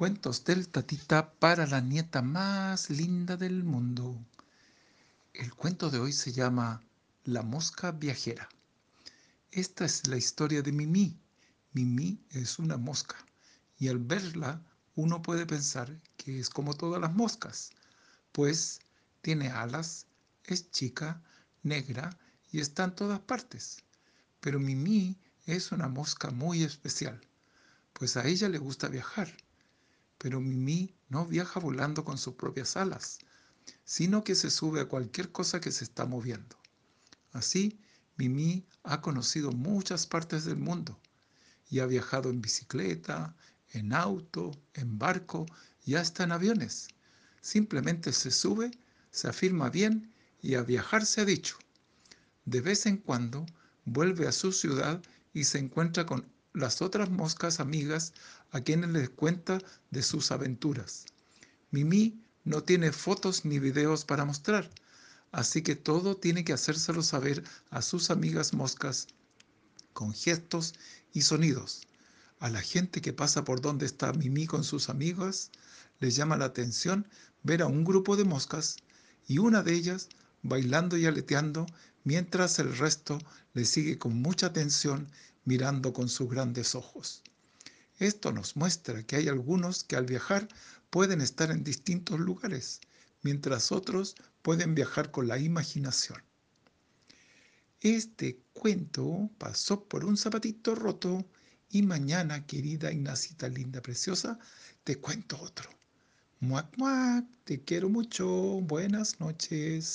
Cuentos del Tatita para la nieta más linda del mundo. El cuento de hoy se llama La mosca viajera. Esta es la historia de Mimi. Mimi es una mosca y al verla uno puede pensar que es como todas las moscas, pues tiene alas, es chica, negra y está en todas partes. Pero Mimi es una mosca muy especial, pues a ella le gusta viajar pero Mimi no viaja volando con sus propias alas, sino que se sube a cualquier cosa que se está moviendo. Así, Mimi ha conocido muchas partes del mundo y ha viajado en bicicleta, en auto, en barco y hasta en aviones. Simplemente se sube, se afirma bien y a viajar se ha dicho. De vez en cuando vuelve a su ciudad y se encuentra con las otras moscas amigas a quienes les cuenta de sus aventuras. Mimi no tiene fotos ni videos para mostrar, así que todo tiene que hacérselo saber a sus amigas moscas con gestos y sonidos. A la gente que pasa por donde está Mimi con sus amigas les llama la atención ver a un grupo de moscas y una de ellas bailando y aleteando mientras el resto le sigue con mucha atención mirando con sus grandes ojos. Esto nos muestra que hay algunos que al viajar pueden estar en distintos lugares, mientras otros pueden viajar con la imaginación. Este cuento pasó por un zapatito roto y mañana, querida Ignacita linda preciosa, te cuento otro. Muac, muac, te quiero mucho. Buenas noches.